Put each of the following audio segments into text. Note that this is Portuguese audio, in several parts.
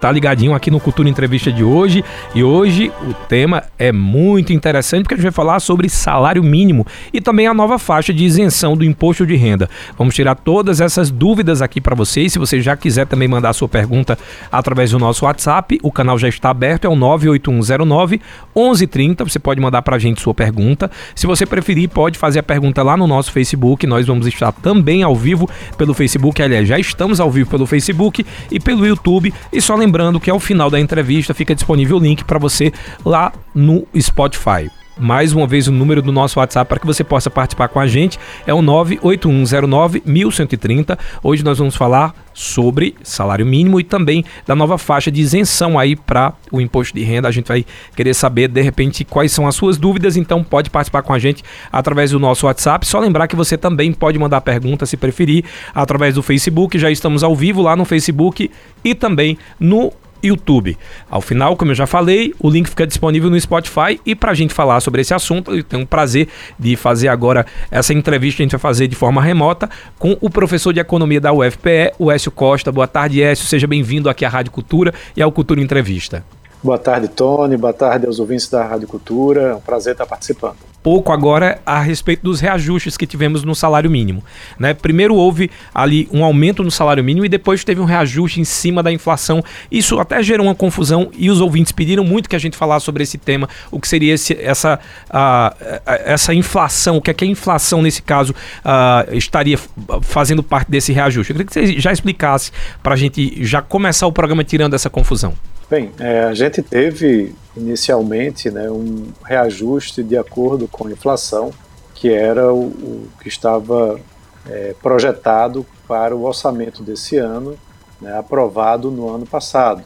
Tá ligadinho aqui no Cultura Entrevista de hoje e hoje o tema é muito interessante porque a gente vai falar sobre salário mínimo e também a nova faixa de isenção do imposto de renda. Vamos tirar todas essas dúvidas aqui para vocês. Se você já quiser também mandar sua pergunta através do nosso WhatsApp, o canal já está aberto, é o 98109 1130. Você pode mandar para a gente sua pergunta. Se você preferir, pode fazer a pergunta lá no nosso Facebook. Nós vamos estar também ao vivo pelo Facebook. Aliás, já estamos ao vivo pelo Facebook e pelo YouTube. E só lembrando que ao final da entrevista fica disponível o link para você lá no Spotify. Mais uma vez o número do nosso WhatsApp para que você possa participar com a gente é o 98109-1130. Hoje nós vamos falar sobre salário mínimo e também da nova faixa de isenção aí para o imposto de renda. A gente vai querer saber de repente quais são as suas dúvidas, então pode participar com a gente através do nosso WhatsApp. Só lembrar que você também pode mandar pergunta se preferir através do Facebook. Já estamos ao vivo lá no Facebook e também no YouTube. Ao final, como eu já falei, o link fica disponível no Spotify e para a gente falar sobre esse assunto, eu tenho o prazer de fazer agora essa entrevista, a gente vai fazer de forma remota com o professor de Economia da UFPE, o Écio Costa. Boa tarde, Écio, seja bem-vindo aqui à Rádio Cultura e ao Cultura Entrevista. Boa tarde, Tony. Boa tarde aos ouvintes da Rádio Cultura. É um prazer estar participando pouco agora a respeito dos reajustes que tivemos no salário mínimo. Né? Primeiro houve ali um aumento no salário mínimo e depois teve um reajuste em cima da inflação. Isso até gerou uma confusão e os ouvintes pediram muito que a gente falasse sobre esse tema, o que seria esse, essa, uh, essa inflação, o que é que a inflação nesse caso uh, estaria fazendo parte desse reajuste. Eu queria que você já explicasse para a gente já começar o programa tirando essa confusão. Bem, é, a gente teve inicialmente né, um reajuste de acordo com a inflação, que era o, o que estava é, projetado para o orçamento desse ano, né, aprovado no ano passado.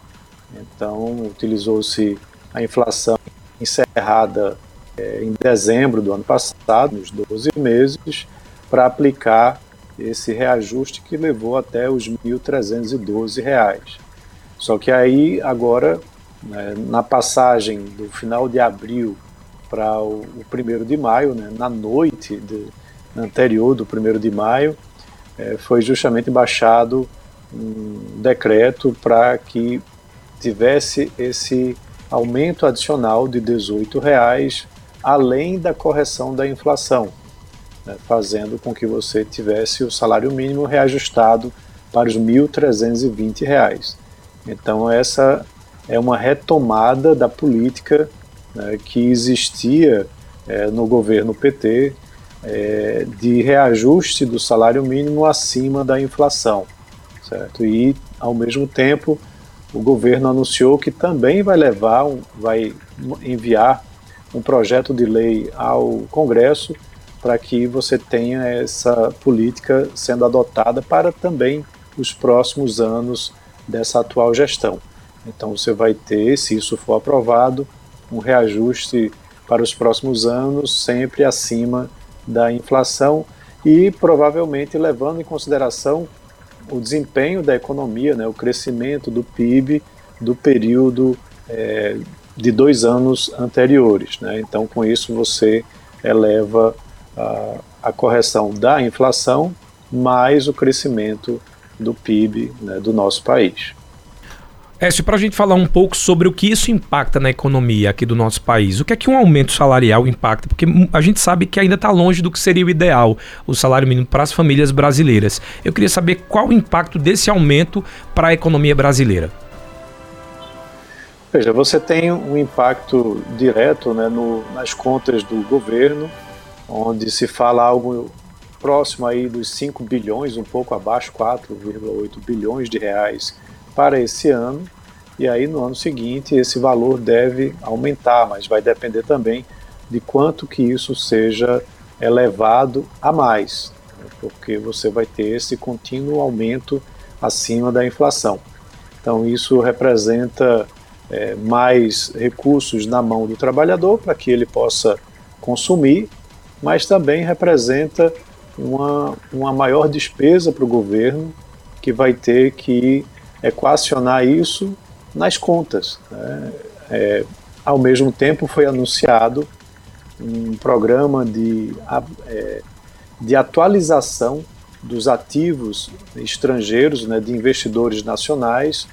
Então, utilizou-se a inflação encerrada é, em dezembro do ano passado, nos 12 meses, para aplicar esse reajuste que levou até os R$ 1.312. Só que aí, agora, né, na passagem do final de abril para o, o primeiro de maio, né, na noite de, anterior do primeiro de maio, é, foi justamente baixado um decreto para que tivesse esse aumento adicional de R$ reais além da correção da inflação, né, fazendo com que você tivesse o salário mínimo reajustado para os R$ 1.320. Então, essa é uma retomada da política né, que existia é, no governo PT é, de reajuste do salário mínimo acima da inflação. Certo? E, ao mesmo tempo, o governo anunciou que também vai levar, vai enviar um projeto de lei ao Congresso para que você tenha essa política sendo adotada para também os próximos anos dessa atual gestão. Então você vai ter, se isso for aprovado, um reajuste para os próximos anos sempre acima da inflação e provavelmente levando em consideração o desempenho da economia, né, o crescimento do PIB do período é, de dois anos anteriores. Né? Então, com isso, você eleva a, a correção da inflação mais o crescimento do PIB né, do nosso país. Écio, para a gente falar um pouco sobre o que isso impacta na economia aqui do nosso país, o que é que um aumento salarial impacta? Porque a gente sabe que ainda está longe do que seria o ideal, o salário mínimo para as famílias brasileiras. Eu queria saber qual o impacto desse aumento para a economia brasileira. Veja, você tem um impacto direto né, no, nas contas do governo, onde se fala algo próximo aí dos 5 bilhões, um pouco abaixo, 4,8 bilhões de reais para esse ano. E aí no ano seguinte esse valor deve aumentar, mas vai depender também de quanto que isso seja elevado a mais, né? porque você vai ter esse contínuo aumento acima da inflação. Então isso representa é, mais recursos na mão do trabalhador para que ele possa consumir, mas também representa uma, uma maior despesa para o governo, que vai ter que equacionar isso nas contas. Né? É, ao mesmo tempo, foi anunciado um programa de, é, de atualização dos ativos estrangeiros, né, de investidores nacionais,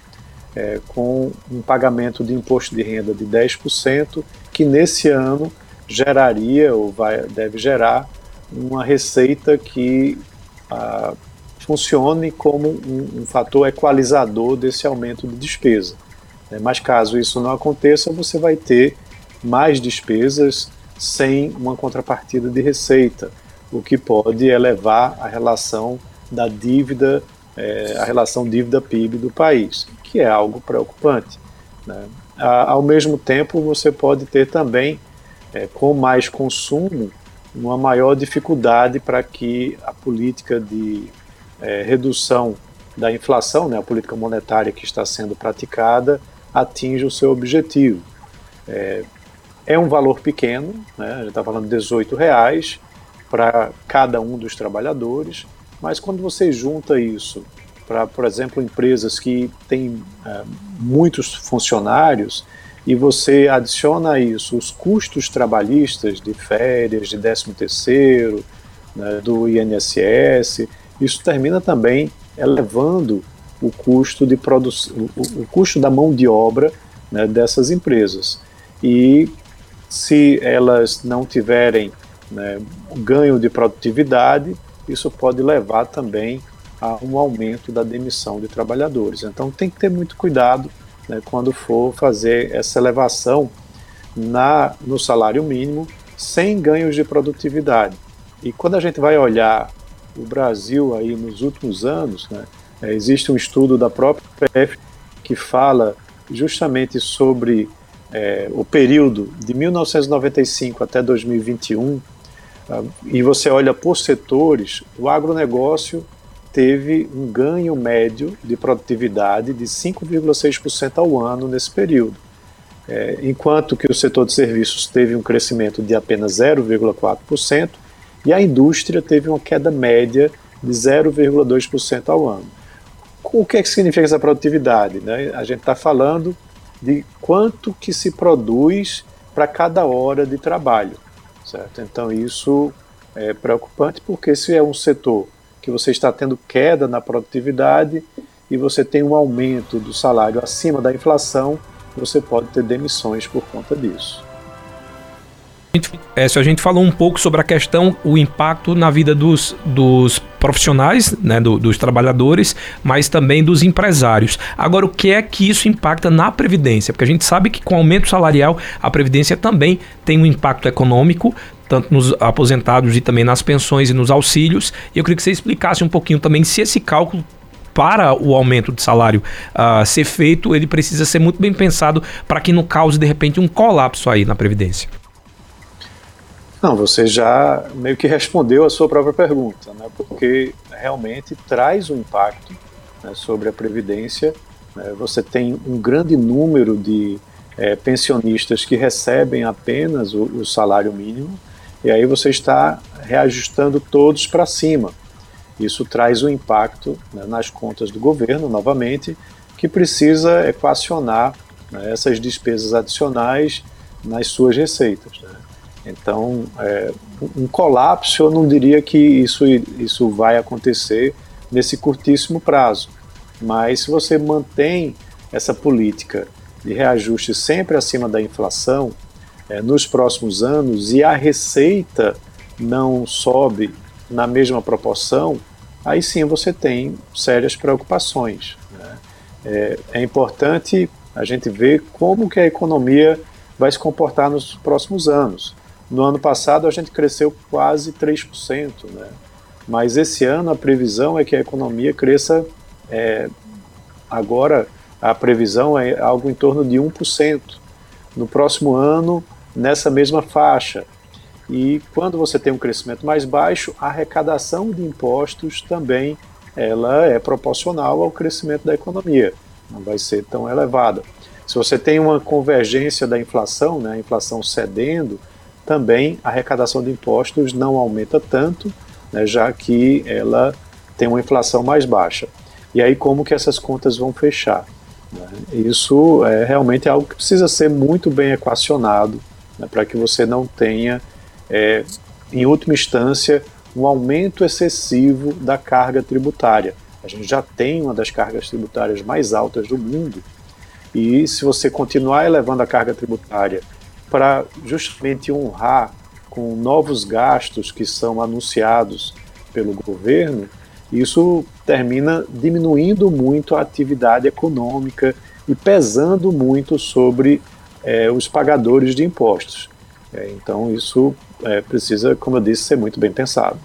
é, com um pagamento de imposto de renda de 10%, que nesse ano geraria ou vai, deve gerar uma receita que ah, funcione como um, um, fator equalizador desse aumento de despesa. Né? Mas caso isso não aconteça, você vai ter mais despesas sem uma contrapartida de receita, o que pode elevar a relação da dívida, é, a relação dívida-PIB do país, que é algo preocupante. Né? ao mesmo tempo, você pode ter também é, com mais consumo, uma maior dificuldade para que a política de é, redução da inflação, né, a política monetária que está sendo praticada, atinja o seu objetivo. É, é um valor pequeno, né, a gente está falando de 18 reais para cada um dos trabalhadores, mas quando você junta isso para, por exemplo, empresas que têm é, muitos funcionários, e você adiciona a isso os custos trabalhistas de férias, de 13 terceiro, né, do INSS, isso termina também elevando o custo de produção, o, custo da mão de obra né, dessas empresas. E se elas não tiverem né, ganho de produtividade, isso pode levar também a um aumento da demissão de trabalhadores. Então tem que ter muito cuidado né, quando for fazer essa elevação na, no salário mínimo sem ganhos de produtividade. E quando a gente vai olhar o Brasil aí nos últimos anos, né, é, existe um estudo da própria PF que fala justamente sobre é, o período de 1995 até 2021, ah, e você olha por setores, o agronegócio teve um ganho médio de produtividade de 5,6% ao ano nesse período, é, enquanto que o setor de serviços teve um crescimento de apenas 0,4% e a indústria teve uma queda média de 0,2% ao ano. O que, é que significa essa produtividade? Né? A gente está falando de quanto que se produz para cada hora de trabalho, certo? Então isso é preocupante porque se é um setor que você está tendo queda na produtividade e você tem um aumento do salário acima da inflação, você pode ter demissões por conta disso. É, a gente falou um pouco sobre a questão, o impacto na vida dos, dos profissionais, né, do, dos trabalhadores, mas também dos empresários. Agora, o que é que isso impacta na Previdência? Porque a gente sabe que com o aumento salarial, a Previdência também tem um impacto econômico, tanto nos aposentados e também nas pensões e nos auxílios. E eu queria que você explicasse um pouquinho também se esse cálculo para o aumento de salário uh, ser feito, ele precisa ser muito bem pensado para que não cause de repente um colapso aí na Previdência. Não, você já meio que respondeu a sua própria pergunta, né? porque realmente traz um impacto né, sobre a Previdência. Né? Você tem um grande número de é, pensionistas que recebem apenas o, o salário mínimo, e aí você está reajustando todos para cima. Isso traz um impacto né, nas contas do governo, novamente, que precisa equacionar né, essas despesas adicionais nas suas receitas. Né? Então, é, um colapso, eu não diria que isso, isso vai acontecer nesse curtíssimo prazo, mas se você mantém essa política de reajuste sempre acima da inflação, é, nos próximos anos e a receita não sobe na mesma proporção, aí sim você tem sérias preocupações. Né? É, é, importante a gente ver como que a economia vai se comportar nos próximos anos. No ano passado a gente cresceu quase 3%, né? mas esse ano a previsão é que a economia cresça, é, agora a previsão é algo em torno de 1%. No próximo ano nessa mesma faixa. E quando você tem um crescimento mais baixo, a arrecadação de impostos também ela é proporcional ao crescimento da economia, não vai ser tão elevada. Se você tem uma convergência da inflação, né, a inflação cedendo, também a arrecadação de impostos não aumenta tanto, né, já que ela tem uma inflação mais baixa. E aí como que essas contas vão fechar? Né? Isso é realmente algo que precisa ser muito bem equacionado né, para que você não tenha, é, em última instância, um aumento excessivo da carga tributária. A gente já tem uma das cargas tributárias mais altas do mundo, E se você continuar elevando a carga tributária para justamente honrar com novos gastos que são anunciados pelo governo, isso termina diminuindo muito a atividade econômica e pesando muito sobre é, os pagadores de impostos. É, então, isso é, precisa, como eu disse, ser muito bem pensado.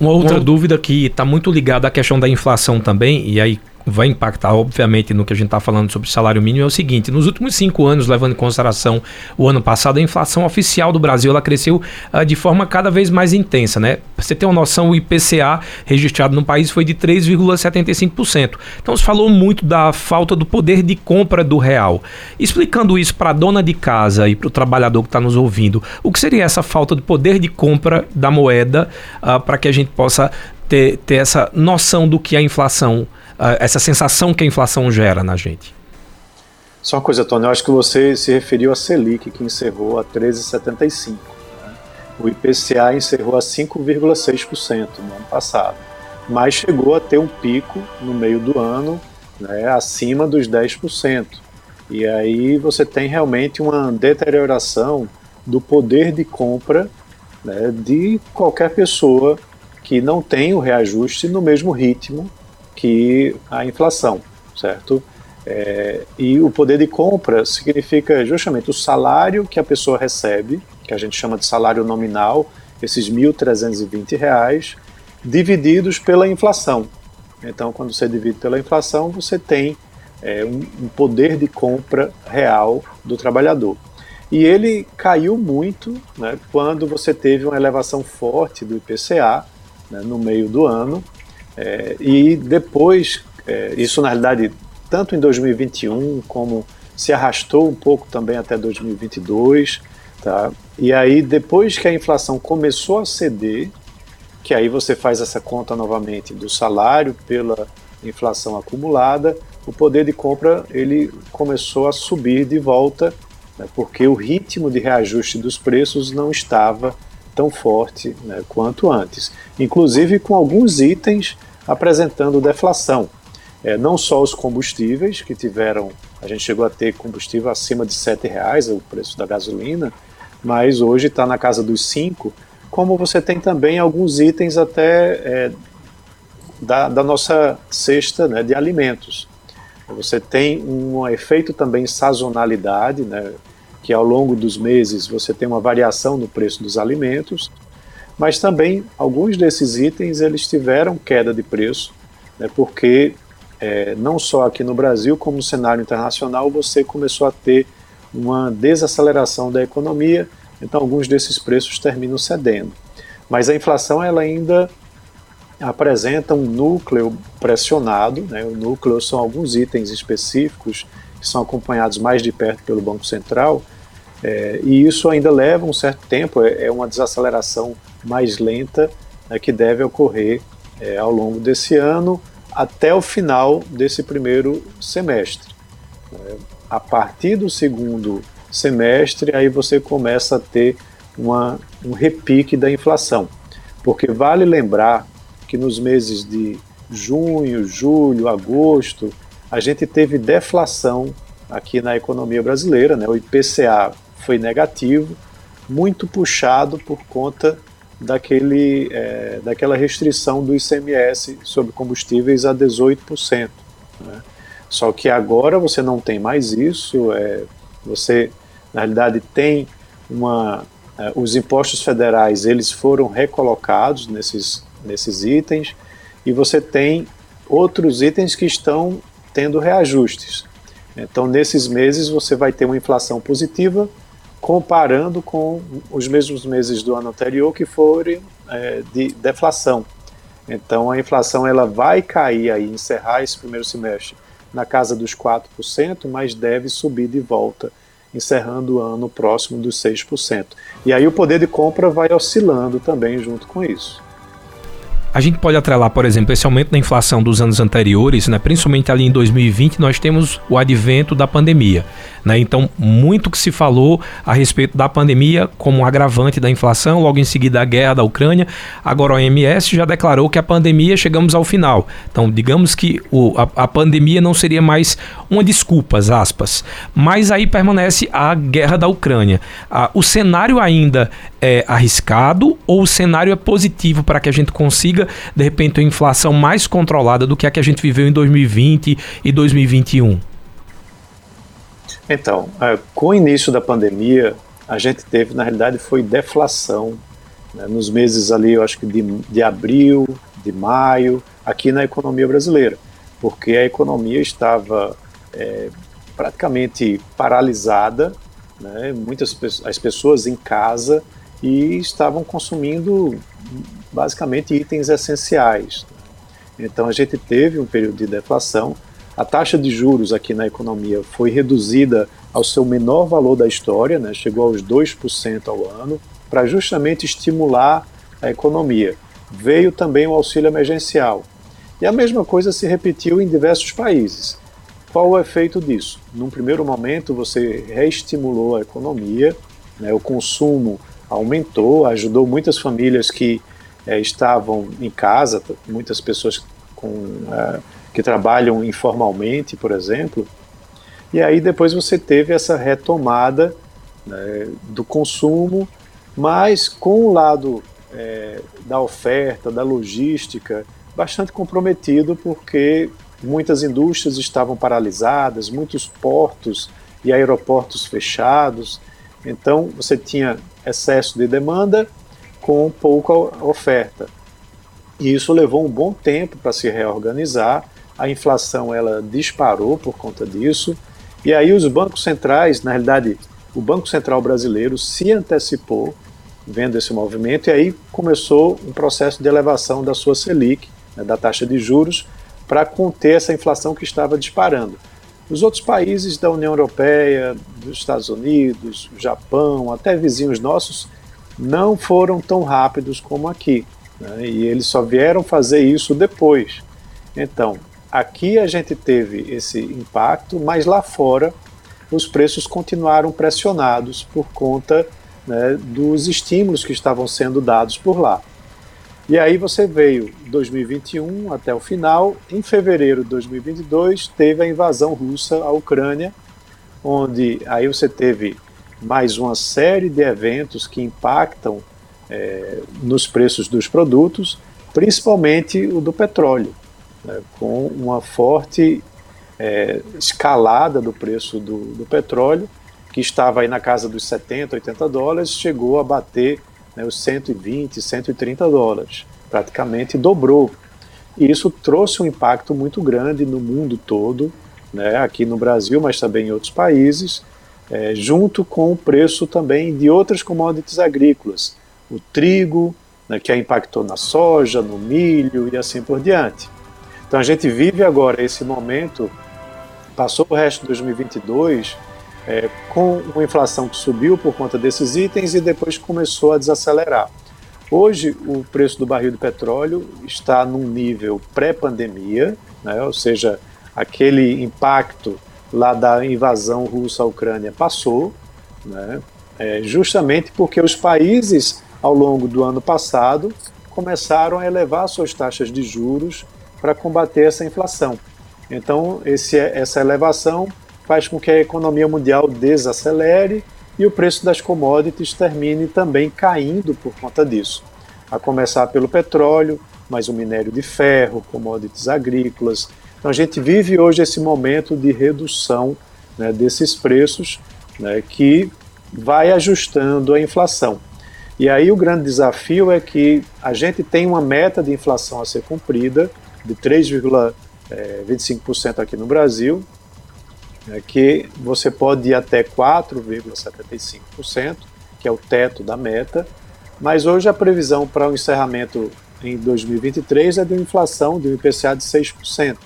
Uma outra Uma... dúvida que está muito ligada à questão da inflação também, e aí vai impactar, obviamente, no que a gente está falando sobre salário mínimo, é o seguinte: nos últimos cinco anos, levando em consideração o ano passado, a inflação oficial do Brasil ela cresceu uh, de forma cada vez mais intensa, né? Você ter uma noção, o IPCA registrado no país foi de 3,75%. Então se falou muito da falta do poder de compra do real. Explicando isso para a dona de casa e para o trabalhador que está nos ouvindo, o que seria essa falta de poder de compra da moeda uh, para que a gente possa ter, ter essa noção do que é a inflação essa sensação que a inflação gera na gente. Só uma coisa, Tony, eu acho que você se referiu à Selic, que encerrou a 13,75. Né? O IPCA encerrou a 5,6% no ano passado, mas chegou a ter um pico no meio do ano né, acima dos 10%. E aí você tem realmente uma deterioração do poder de compra né, de qualquer pessoa que não tem o reajuste no mesmo ritmo que a inflação, certo? É, e o poder de compra significa justamente o salário que a pessoa recebe, que a gente chama de salário nominal, esses R$ 1.320, divididos pela inflação. Então, quando você divide pela inflação, você tem é, um, um, poder de compra real do trabalhador. E ele caiu muito né, quando você teve uma elevação forte do IPCA né, no meio do ano, é, e depois, é, isso na realidade, tanto em 2021 como se arrastou um pouco também até 2022, tá? E aí depois que a inflação começou a ceder, que aí você faz essa conta novamente do salário pela inflação acumulada, o poder de compra ele começou a subir de volta, né, porque o ritmo de reajuste dos preços não estava tão forte né, quanto antes, inclusive com alguns itens apresentando deflação. É, não só os combustíveis, que tiveram, a gente chegou a ter combustível acima de R$ reais o preço da gasolina, mas hoje está na casa dos 5, como você tem também alguns itens até é, da, da, nossa cesta né, de alimentos. Você tem um efeito também sazonalidade, né, que ao longo dos meses você tem uma variação no preço dos alimentos, mas também alguns desses itens eles tiveram queda de preço, né, porque é, não só aqui no Brasil, como no cenário internacional, você começou a ter uma desaceleração da economia, então alguns desses preços terminam cedendo. Mas a inflação ela ainda apresenta um núcleo pressionado, né, o núcleo são alguns itens específicos que são acompanhados mais de perto pelo Banco Central, é, e isso ainda leva um certo tempo, é, é uma desaceleração mais lenta né, que deve ocorrer é, ao longo desse ano até o final desse primeiro semestre. É, a partir do segundo semestre, aí você começa a ter uma, um repique da inflação. Porque vale lembrar que nos meses de junho, julho, agosto, a gente teve deflação aqui na economia brasileira, né? o IPCA foi negativo, muito puxado por conta daquele, é, daquela restrição do ICMS sobre combustíveis a 18%. Né? Só que agora você não tem mais isso, é, você na realidade tem uma. É, os impostos federais eles foram recolocados nesses, nesses itens e você tem outros itens que estão tendo reajustes. Então, nesses meses, você vai ter uma inflação positiva comparando com os mesmos meses do ano anterior que foram é, de deflação. Então a inflação ela vai cair aí, encerrar esse primeiro semestre na casa dos 4%, mas deve subir de volta, encerrando o ano próximo dos 6%. E aí o poder de compra vai oscilando também junto com isso. A gente pode atrelar, por exemplo, esse aumento da inflação dos anos anteriores, né, principalmente ali em 2020, nós temos o advento da pandemia. Né? Então, muito que se falou a respeito da pandemia como um agravante da inflação, logo em seguida a guerra da Ucrânia. Agora, a OMS já declarou que a pandemia chegamos ao final. Então, digamos que o, a, a pandemia não seria mais uma desculpa, aspas. Mas aí permanece a guerra da Ucrânia. Ah, o cenário ainda é arriscado ou o cenário é positivo para que a gente consiga, de repente, uma inflação mais controlada do que a que a gente viveu em 2020 e 2021? Então, é, com o início da pandemia, a gente teve, na realidade, foi deflação né, nos meses ali, eu acho que de, de abril, de maio, aqui na economia brasileira, porque a economia estava é, praticamente paralisada, né, muitas as pessoas em casa e estavam consumindo basicamente itens essenciais. Então a gente teve um período de deflação a taxa de juros aqui na economia foi reduzida ao seu menor valor da história, né, chegou aos 2% ao ano, para justamente estimular a economia. Veio também o auxílio emergencial. E a mesma coisa se repetiu em diversos países. Qual o efeito disso? Num primeiro momento, você reestimulou a economia, né, o consumo aumentou, ajudou muitas famílias que é, estavam em casa, muitas pessoas com. É, que trabalham informalmente, por exemplo. E aí depois você teve essa retomada né, do consumo, mas com o lado é, da oferta, da logística, bastante comprometido, porque muitas indústrias estavam paralisadas, muitos portos e aeroportos fechados. Então você tinha excesso de demanda com pouca oferta. E isso levou um bom tempo para se reorganizar a inflação ela disparou por conta disso. E aí os bancos centrais, na realidade, o Banco Central brasileiro se antecipou vendo esse movimento e aí começou um processo de elevação da sua Selic, né, da taxa de juros, para conter essa inflação que estava disparando. Os outros países da União Europeia, dos Estados Unidos, Japão, até vizinhos nossos, não foram tão rápidos como aqui. Né, e eles só vieram fazer isso depois. Então, Aqui a gente teve esse impacto, mas lá fora os preços continuaram pressionados por conta né, dos estímulos que estavam sendo dados por lá. E aí você veio 2021 até o final. Em fevereiro de 2022 teve a invasão russa à Ucrânia, onde aí você teve mais uma série de eventos que impactam é, nos preços dos produtos, principalmente o do petróleo né, com uma forte é, escalada do preço do, do, petróleo, que estava aí na casa dos 70, 80 dólares, chegou a bater né, os 120, 130 dólares, praticamente dobrou. E isso trouxe um impacto muito grande no mundo todo, né, aqui no Brasil, mas também em outros países, é, junto com o preço também de outras commodities agrícolas, o trigo, né, que impactou na soja, no milho e assim por diante. Então a gente vive agora esse momento, passou o resto de 2022 é, com uma inflação que subiu por conta desses itens e depois começou a desacelerar. Hoje o preço do barril de petróleo está num nível pré-pandemia, né, ou seja, aquele impacto lá da invasão russa à Ucrânia passou, né, é, justamente porque os países ao longo do ano passado começaram a elevar suas taxas de juros para combater essa inflação. Então, esse, essa elevação faz com que a economia mundial desacelere e o preço das commodities termine também caindo por conta disso. A começar pelo petróleo, mais o minério de ferro, commodities agrícolas. Então, a gente vive hoje esse momento de redução né, desses preços né, que vai ajustando a inflação. E aí o grande desafio é que a gente tem uma meta de inflação a ser cumprida, de 3,25% aqui no Brasil, é que você pode ir até 4,75%, que é o teto da meta, mas hoje a previsão para o encerramento em 2023 é de uma inflação de um IPCA de 6%.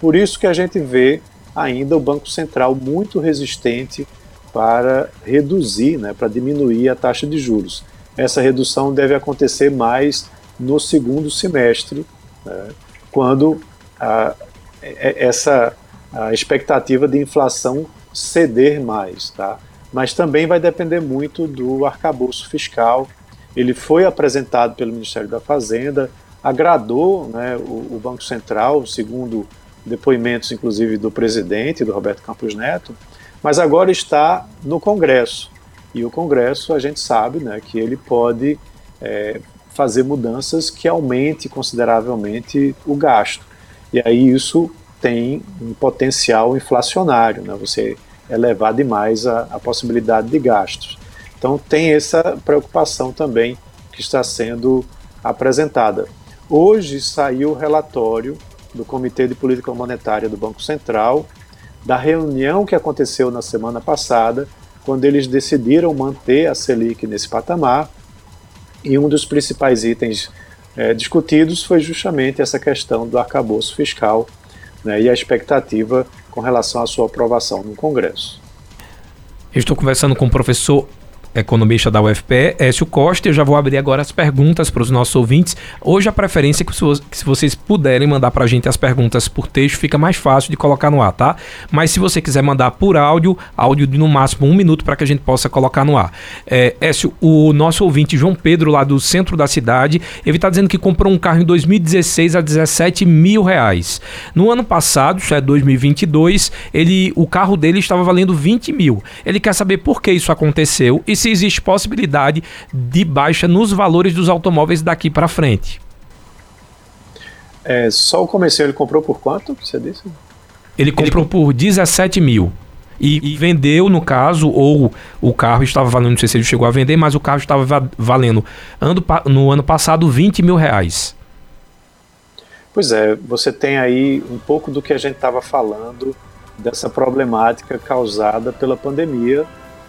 Por isso que a gente vê ainda o Banco Central muito resistente para reduzir, né, para diminuir a taxa de juros. Essa redução deve acontecer mais no segundo semestre, né, quando a, essa a expectativa de inflação ceder mais, tá? Mas também vai depender muito do arcabouço fiscal. Ele foi apresentado pelo Ministério da Fazenda, agradou né, o, o Banco Central, segundo depoimentos, inclusive, do presidente, do Roberto Campos Neto, mas agora está no Congresso. E o Congresso, a gente sabe né, que ele pode é, fazer mudanças que aumente consideravelmente o gasto. E aí isso tem um potencial inflacionário, né? você elevar demais a, a possibilidade de gastos. Então tem essa preocupação também que está sendo apresentada. Hoje saiu o relatório do Comitê de Política Monetária do Banco Central da reunião que aconteceu na semana passada, quando eles decidiram manter a Selic nesse patamar. E um dos principais itens é, discutidos foi justamente essa questão do arcabouço fiscal né, e a expectativa com relação à sua aprovação no Congresso. Eu estou conversando com o professor economista da UFPE, Écio Costa. Eu já vou abrir agora as perguntas para os nossos ouvintes. Hoje a preferência é que, se vocês puderem mandar para a gente as perguntas por texto, fica mais fácil de colocar no ar, tá? Mas se você quiser mandar por áudio, áudio de no máximo um minuto para que a gente possa colocar no ar. É, Écio, o nosso ouvinte João Pedro, lá do centro da cidade, ele está dizendo que comprou um carro em 2016 a 17 mil reais. No ano passado, isso é 2022, ele, o carro dele estava valendo 20 mil. Ele quer saber por que isso aconteceu e se se existe possibilidade de baixa nos valores dos automóveis daqui para frente. É, só o comercial ele comprou por quanto? Você disse? Ele comprou ele... por 17 mil. E, e, vendeu, no caso, ou o carro estava valendo, não sei se ele chegou a vender, mas o carro estava valendo ano, no ano passado 20 mil reais. Pois é, você tem aí um pouco do que a gente estava falando dessa problemática causada pela pandemia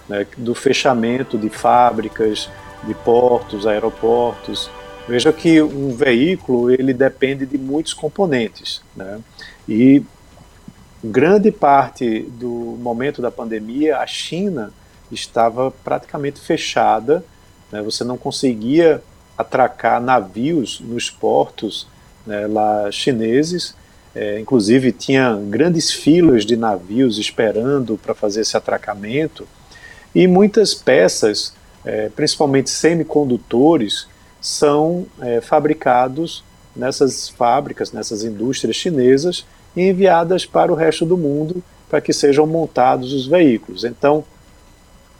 né, do fechamento de fábricas, de portos, aeroportos. Veja que um veículo ele depende de muitos componentes, né? E grande parte do momento da pandemia, a China estava praticamente fechada, né? você não conseguia atracar navios nos portos né, lá chineses, é, inclusive tinha grandes filas de navios esperando para fazer esse atracamento, e muitas peças, é, principalmente semicondutores, são é, fabricados nessas fábricas, nessas indústrias chinesas e enviadas para o resto do mundo para que sejam montados os veículos. Então,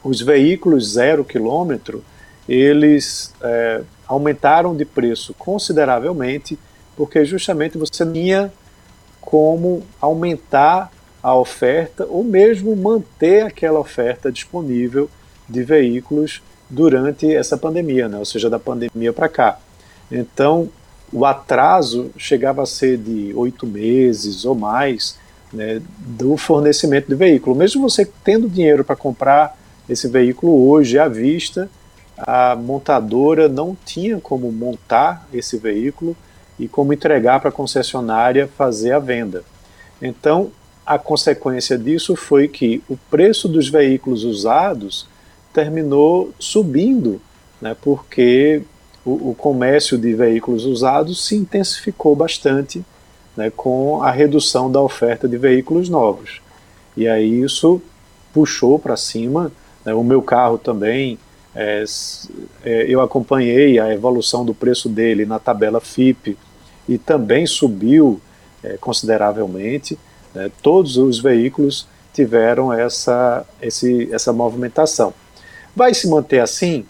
os veículos zero quilômetro, eles é, aumentaram de preço consideravelmente, porque justamente você tinha como aumentar a oferta ou mesmo manter aquela oferta disponível de veículos durante essa pandemia, né? ou seja, da pandemia para cá. Então, o atraso chegava a ser de oito meses ou mais né, do fornecimento de veículo. Mesmo você tendo dinheiro para comprar esse veículo hoje à vista, a montadora não tinha como montar esse veículo e como entregar para a concessionária fazer a venda. Então, a consequência disso foi que o preço dos veículos usados terminou subindo, né, porque o, o comércio de veículos usados se intensificou bastante né, com a redução da oferta de veículos novos. E aí isso puxou para cima. Né, o meu carro também, é, é, eu acompanhei a evolução do preço dele na tabela FIP e também subiu é, consideravelmente. Né? Todos os veículos tiveram essa, esse, essa movimentação. Vai se manter assim?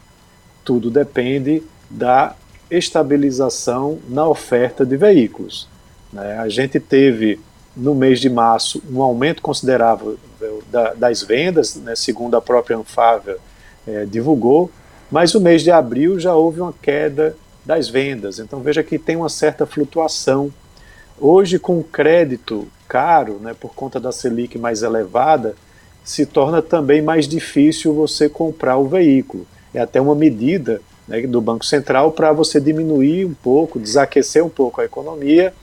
Tudo depende da estabilização na oferta de veículos. Né? A gente teve no mês de março um aumento considerável da, das vendas, né? segundo a própria Anfávia é, divulgou, mas o mês de abril já houve uma queda das vendas. Então veja que tem uma certa flutuação. Hoje, com crédito caro, né, por conta da Selic mais elevada, se torna também mais difícil você comprar o veículo. É até uma medida né, do Banco Central para você diminuir um pouco, desaquecer um pouco a economia,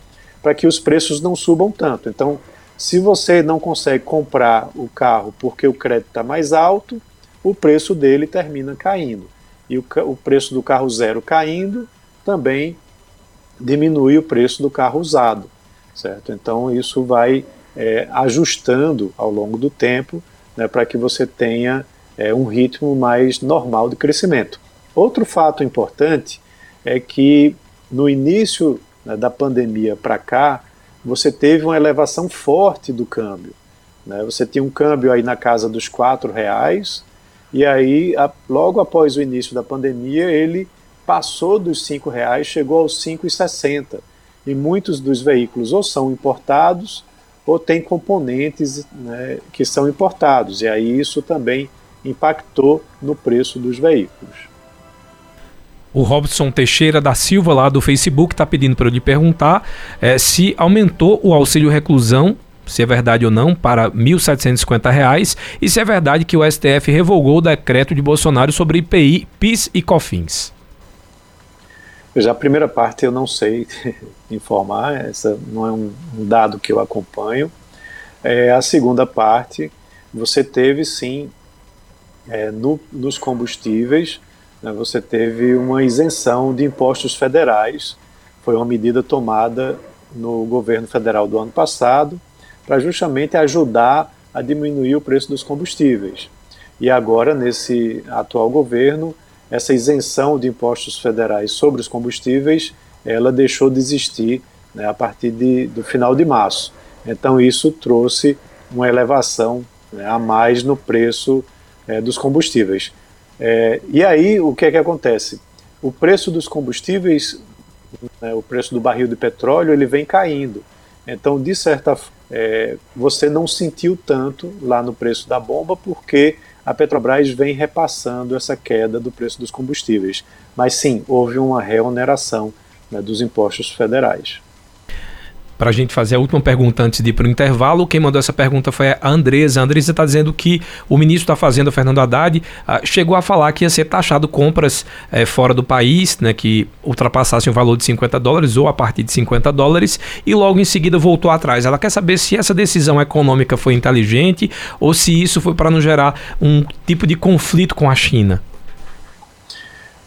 para que os preços não subam tanto. Então, se você não consegue comprar o carro porque o crédito está mais alto, o preço dele termina caindo. E o, o preço do carro zero caindo, também diminuir o preço do carro usado, certo? Então isso vai é, ajustando ao longo do tempo né, para que você tenha é, um ritmo mais normal de crescimento. Outro fato importante é que no início né, da pandemia para cá, você teve uma elevação forte do câmbio. Né? Você tinha um câmbio aí na casa dos quatro reais, e aí, a, logo após o início da pandemia, ele passou dos cinco reais, chegou aos 5,60. E muitos dos veículos ou são importados ou têm componentes né, que são importados. E aí isso também impactou no preço dos veículos. O Robson Teixeira da Silva, lá do Facebook, está pedindo para eu lhe perguntar é, se aumentou o auxílio reclusão, se é verdade ou não, para R$ 1.750 e se é verdade que o STF revogou o decreto de Bolsonaro sobre IPI, PIS e COFINS. Já a primeira parte eu não sei informar, essa não é um, dado que eu acompanho. É, a segunda parte, você teve sim é, no, nos combustíveis, né, você teve uma isenção de impostos federais. Foi uma medida tomada no governo federal do ano passado para justamente ajudar a diminuir o preço dos combustíveis. E agora, nesse atual governo, essa isenção de impostos federais sobre os combustíveis, ela deixou de existir né, a partir de, do final de março. Então, isso trouxe uma elevação né, a mais no preço é, dos combustíveis. É, e aí, o que é que acontece? O preço dos combustíveis, né, o preço do barril de petróleo, ele vem caindo. Então, de certa forma, é, você não sentiu tanto lá no preço da bomba, porque a Petrobras vem repassando essa queda do preço dos combustíveis. Mas sim, houve uma reoneração né, dos impostos federais para a gente fazer a última pergunta antes de ir para o intervalo. Quem mandou essa pergunta foi a Andresa. A Andresa está dizendo que o ministro da Fazenda, Fernando Haddad, ah, chegou a falar que ia ser taxado compras eh, fora do país, né, que ultrapassassem o valor de 50 dólares ou a partir de 50 dólares, e logo em seguida voltou atrás. Ela quer saber se essa decisão econômica foi inteligente ou se isso foi para não gerar um tipo de conflito com a China.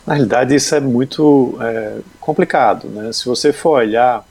Na realidade, isso é muito é, complicado. Né? Se você for olhar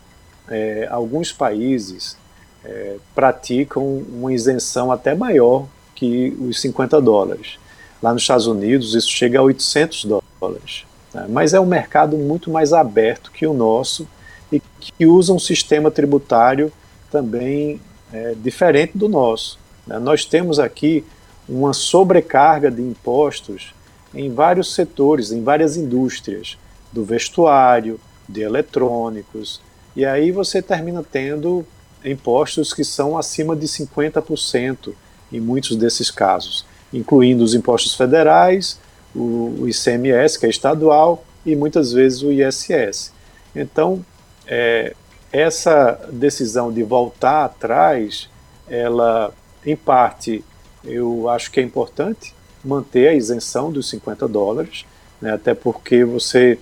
é, alguns países é, praticam uma isenção até maior que os 50 dólares. Lá nos Estados Unidos isso chega a 800 dólares. Né? Mas é um mercado muito mais aberto que o nosso e que usa um sistema tributário também é, diferente do nosso. Né? Nós temos aqui uma sobrecarga de impostos em vários setores, em várias indústrias, do vestuário, de eletrônicos, e aí você termina tendo impostos que são acima de 50% em muitos desses casos, incluindo os impostos federais, o, ICMS, que é estadual, e muitas vezes o ISS. Então, é, essa decisão de voltar atrás, ela, em parte, eu acho que é importante manter a isenção dos 50 dólares, né, até porque você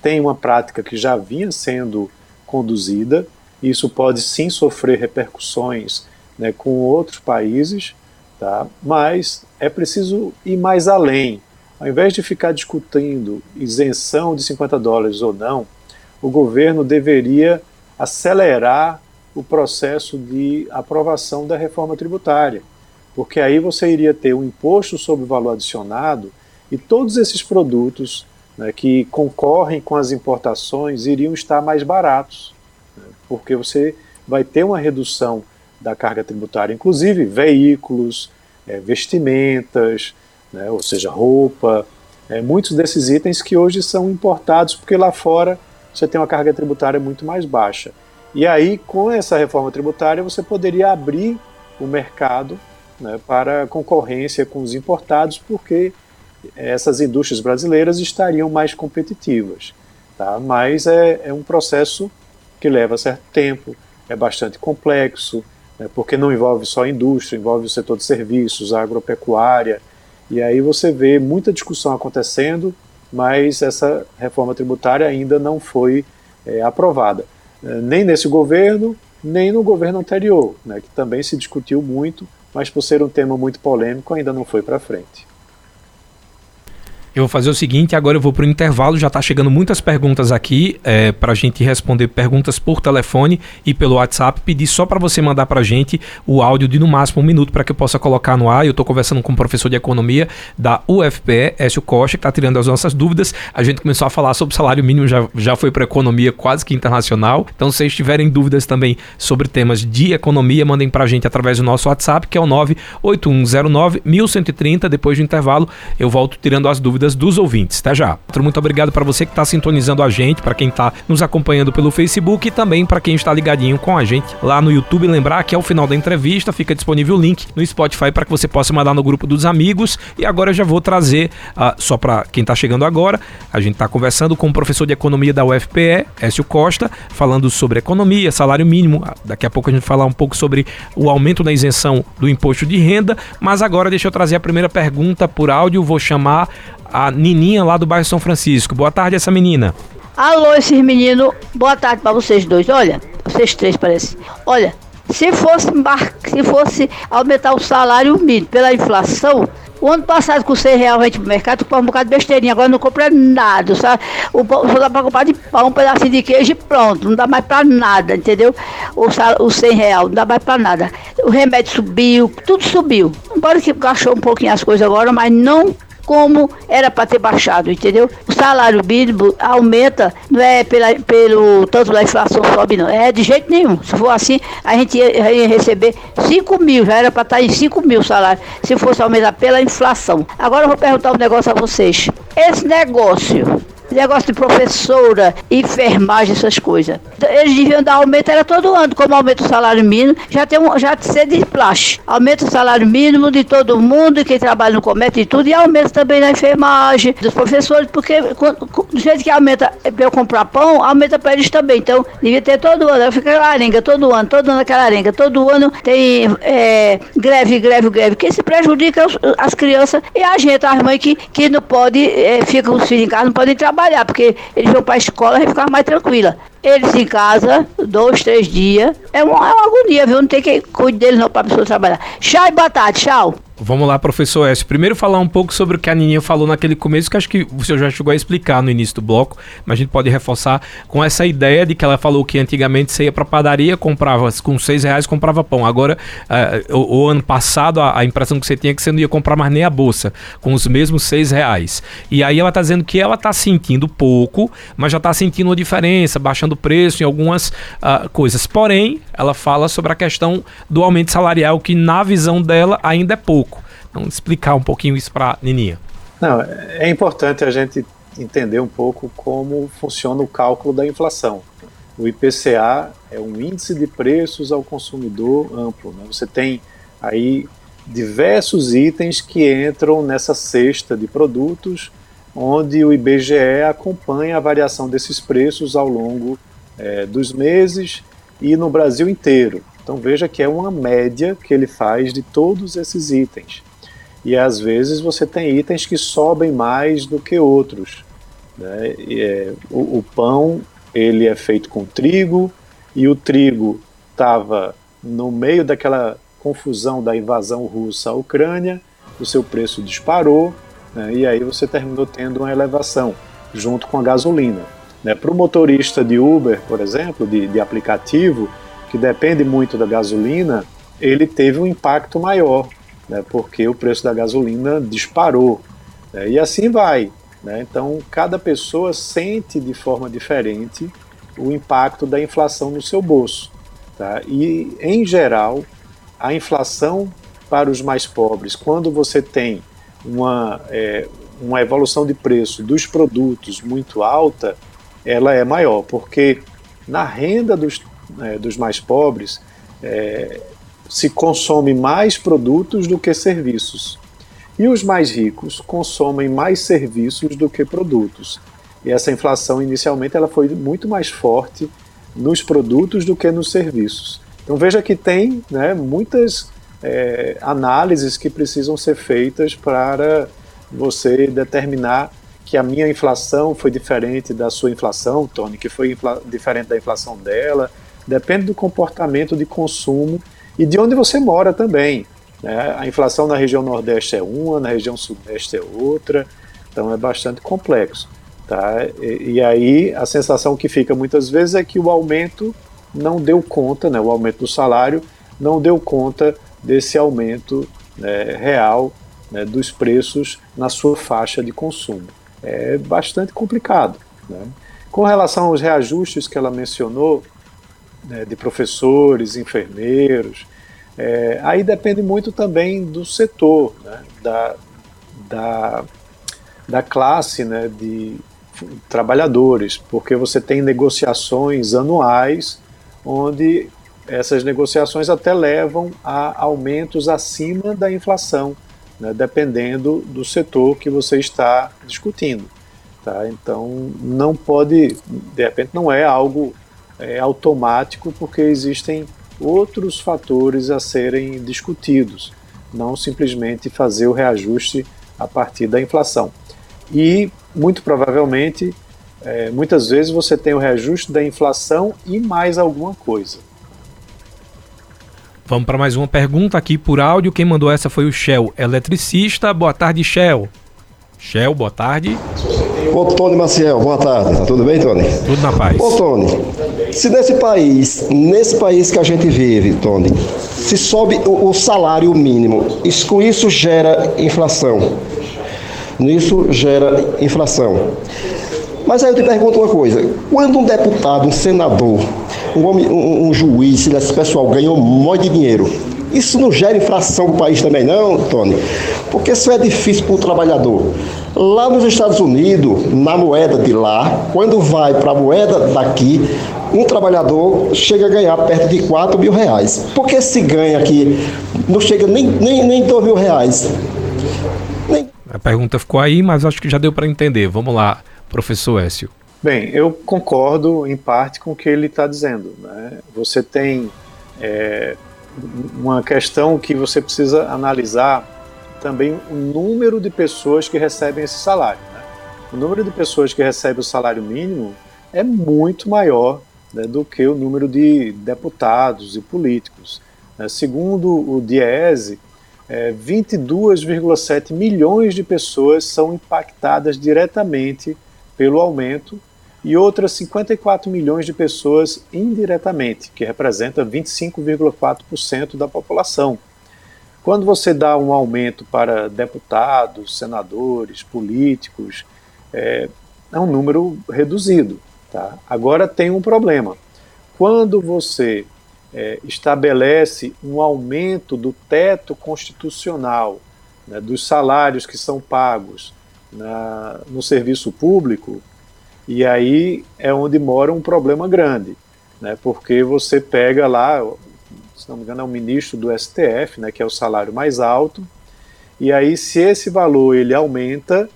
tem uma prática que já vinha sendo conduzida. Isso pode sim sofrer repercussões né, com outros países, tá? mas é preciso ir mais além. Ao invés de ficar discutindo isenção de 50 dólares ou não, o governo deveria acelerar o processo de aprovação da reforma tributária, porque aí você iria ter um imposto sobre o valor adicionado e todos esses produtos né, que concorrem com as importações iriam estar mais baratos, né, porque você vai ter uma redução da carga tributária, inclusive veículos, é, vestimentas, né, ou seja, roupa, é, muitos desses itens que hoje são importados porque lá fora você tem uma carga tributária muito mais baixa. E aí, com essa reforma tributária, você poderia abrir o mercado né, para concorrência com os importados, porque essas indústrias brasileiras estariam mais competitivas. Tá? Mas é, é um processo que leva certo tempo, é bastante complexo, né, porque não envolve só a indústria, envolve o setor de serviços, a agropecuária, e aí você vê muita discussão acontecendo, mas essa reforma tributária ainda não foi é, aprovada, é, nem nesse governo, nem no governo anterior, né, que também se discutiu muito, mas por ser um tema muito polêmico ainda não foi para frente. Eu vou fazer o seguinte, agora eu vou para o intervalo, já está chegando muitas perguntas aqui é, para a gente responder perguntas por telefone e pelo WhatsApp. Pedir só para você mandar para a gente o áudio de no máximo um minuto para que eu possa colocar no ar. Eu estou conversando com o professor de economia da UFPE, Écio Costa, que está tirando as nossas dúvidas. A gente começou a falar sobre salário mínimo, já, já foi para economia quase que internacional. Então, se vocês tiverem dúvidas também sobre temas de economia, mandem para a gente através do nosso WhatsApp, que é o 98109 1130. Depois do intervalo, eu volto tirando as dúvidas dúvidas dos ouvintes. Até já. Muito obrigado para você que está sintonizando a gente, para quem está nos acompanhando pelo Facebook e também para quem está ligadinho com a gente lá no YouTube. Lembrar que ao final da entrevista fica disponível o link no Spotify para que você possa mandar no grupo dos amigos. E agora eu já vou trazer, uh, só para quem está chegando agora, a gente está conversando com o professor de economia da UFPE, Écio Costa, falando sobre economia, salário mínimo. Daqui a pouco a gente falar um pouco sobre o aumento da isenção do imposto de renda. Mas agora deixa eu trazer a primeira pergunta por áudio. Vou chamar a Nininha lá do bairro São Francisco. Boa tarde, essa menina. Alô, esses meninos. Boa tarde para vocês dois. Olha, vocês três parece. Olha, se fosse, se fosse aumentar o salário mínimo pela inflação, o ano passado, com 100 reais, a gente pro mercado, comprava um bocado de besteirinha. Agora não compra nada, sabe? O só dá pra comprar de pão, um pedacinho de queijo e pronto. Não dá mais pra nada, entendeu? O, sal, o 100 reais, não dá mais pra nada. O remédio subiu, tudo subiu. Embora que baixou um pouquinho as coisas agora, mas não como era para ter baixado, entendeu? O salário mínimo aumenta, não é pela, pelo tanto da inflação sobe, não. É de jeito nenhum. Se for assim, a gente ia, ia receber 5 mil, já era para estar tá em 5 mil salário, se fosse aumentar pela inflação. Agora eu vou perguntar um negócio a vocês. Esse negócio negócio de professora, enfermagem, essas coisas. Eles deviam dar aumento, era todo ano, como aumenta o salário mínimo, já tem um, já ser de plástico. Aumenta o salário mínimo de todo mundo, quem trabalha no comércio e tudo, e aumenta também na enfermagem, dos professores, porque do jeito que aumenta para eu comprar pão, aumenta para eles também. Então, devia ter todo ano, fica aquela arenga, todo ano, todo ano aquela arenga, todo ano tem é, greve, greve, greve, que se prejudica as, as crianças e a gente, as mães que, que não pode, é, ficam os filhos em casa, não podem trabalhar trabalhar, porque eles vão para a escola e ficar mais tranquila. Eles em casa, dois, três dias, é uma, é uma agonia, viu? Não tem que cuidar deles não para a pessoa trabalhar. Tchau e batata, tchau. Vamos lá, professor S. Primeiro falar um pouco sobre o que a Nininha falou naquele começo, que acho que você já chegou a explicar no início do bloco, mas a gente pode reforçar com essa ideia de que ela falou que antigamente você ia para padaria, comprava com seis reais, comprava pão. Agora, uh, o, o, ano passado, a, a, impressão que você tinha é que você não ia comprar mais nem a bolsa, com os mesmos seis reais. E aí ela está dizendo que ela está sentindo pouco, mas já está sentindo uma diferença, baixando o preço em algumas uh, coisas. Porém, ela fala sobre a questão do aumento salarial, que na visão dela ainda é pouco. Então, explicar um pouquinho isso para Nininha. Não, é importante a gente entender um pouco como funciona o cálculo da inflação. O IPCA é um índice de preços ao consumidor amplo. Né? Você tem aí diversos itens que entram nessa cesta de produtos, onde o IBGE acompanha a variação desses preços ao longo é, dos meses e no Brasil inteiro. Então veja que é uma média que ele faz de todos esses itens e às vezes você tem itens que sobem mais do que outros. Né? E, é, o, o, pão ele é feito com trigo e o trigo estava no meio daquela confusão da invasão russa à Ucrânia, o seu preço disparou né? e aí você terminou tendo uma elevação junto com a gasolina. Né? Para o motorista de Uber, por exemplo, de, de aplicativo, que depende muito da gasolina, ele teve um impacto maior né, porque o preço da gasolina disparou. Né, e assim vai. Né, então, cada pessoa sente de forma diferente o impacto da inflação no seu bolso. Tá? E, em geral, a inflação para os mais pobres, quando você tem uma, é, uma evolução de preço dos produtos muito alta, ela é maior, porque na renda dos, é, dos mais pobres, é, se consome mais produtos do que serviços. E os mais ricos consomem mais serviços do que produtos. E essa inflação inicialmente ela foi muito mais forte nos produtos do que nos serviços. Então veja que tem né, muitas é, análises que precisam ser feitas para você determinar que a minha inflação foi diferente da sua inflação, Tony, que foi diferente da inflação dela. Depende do comportamento de consumo e de onde você mora também. Né? A inflação na região Nordeste é uma, na região Sudeste é outra. Então é bastante complexo. Tá? E, e, aí a sensação que fica muitas vezes é que o aumento não deu conta, né, o aumento do salário não deu conta desse aumento né, real né, dos preços na sua faixa de consumo. É bastante complicado. Né? Com relação aos reajustes que ela mencionou, né, de professores, enfermeiros, é, aí depende muito também do setor, né, da, da, da classe né, de trabalhadores, porque você tem negociações anuais onde essas negociações até levam a aumentos acima da inflação, né, dependendo do setor que você está discutindo. Tá? Então, não pode, de repente, não é algo é, automático, porque existem outros fatores a serem discutidos, não simplesmente fazer o reajuste a partir da inflação. E, muito provavelmente, é, muitas vezes você tem o reajuste da inflação e mais alguma coisa. Vamos para mais uma pergunta aqui por áudio. Quem mandou essa foi o Shell, eletricista. Boa tarde, Shell. Shell, boa tarde. Ô Tony Maciel, boa tarde. Tá tudo bem, Tony? Tudo na paz. Ô Tony, se nesse país, nesse país que a gente vive, Tony, se sobe o, o salário mínimo, isso, com isso gera inflação. Isso gera inflação. Mas aí eu te pergunto uma coisa: quando um deputado, um senador, um, homem, um, um juiz, esse pessoal ganhou um monte de dinheiro, isso não gera inflação para o país também, não, Tony? Porque isso é difícil para o trabalhador. Lá nos Estados Unidos, na moeda de lá, quando vai para a moeda daqui, um trabalhador chega a ganhar perto de 4 mil reais. Porque se ganha aqui, não chega nem, nem, nem 2 mil reais. Nem... A pergunta ficou aí, mas acho que já deu para entender. Vamos lá, professor Écio. Bem, eu concordo em parte com o que ele está dizendo. Né? Você tem é, uma questão que você precisa analisar também o número de pessoas que recebem esse salário. Né? O número de pessoas que recebem o salário mínimo é muito maior né, do que o número de deputados e políticos. Né? Segundo o Diese, é, 22,7 milhões de pessoas são impactadas diretamente pelo aumento e outras 54 milhões de pessoas indiretamente, que representa 25,4% da população. Quando você dá um aumento para deputados, senadores, políticos, é, é um número reduzido. Tá? Agora tem um problema. Quando você é, estabelece um aumento do teto constitucional né, dos salários que são pagos na, no serviço público, e aí é onde mora um problema grande, né, porque você pega lá, se não me engano, é o ministro do STF, né, que é o salário mais alto. E aí, se esse valor ele aumenta,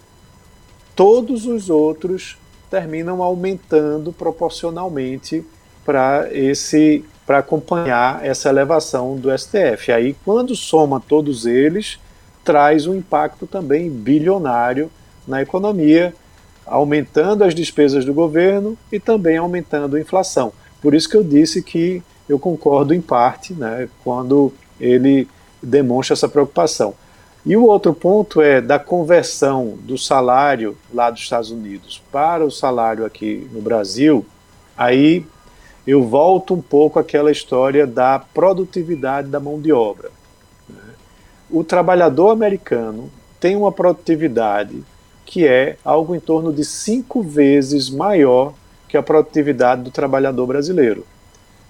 todos os outros terminam aumentando proporcionalmente para esse para acompanhar essa elevação do STF. Aí, quando soma todos eles, traz um impacto também bilionário na economia, aumentando as despesas do governo e também aumentando a inflação. Por isso que eu disse que eu concordo em parte, né, quando ele demonstra essa preocupação. E o outro ponto é da conversão do salário lá dos Estados Unidos para o salário aqui no Brasil. Aí eu volto um pouco àquela história da produtividade da mão de obra. Né. O trabalhador americano tem uma produtividade que é algo em torno de cinco vezes maior que a produtividade do trabalhador brasileiro.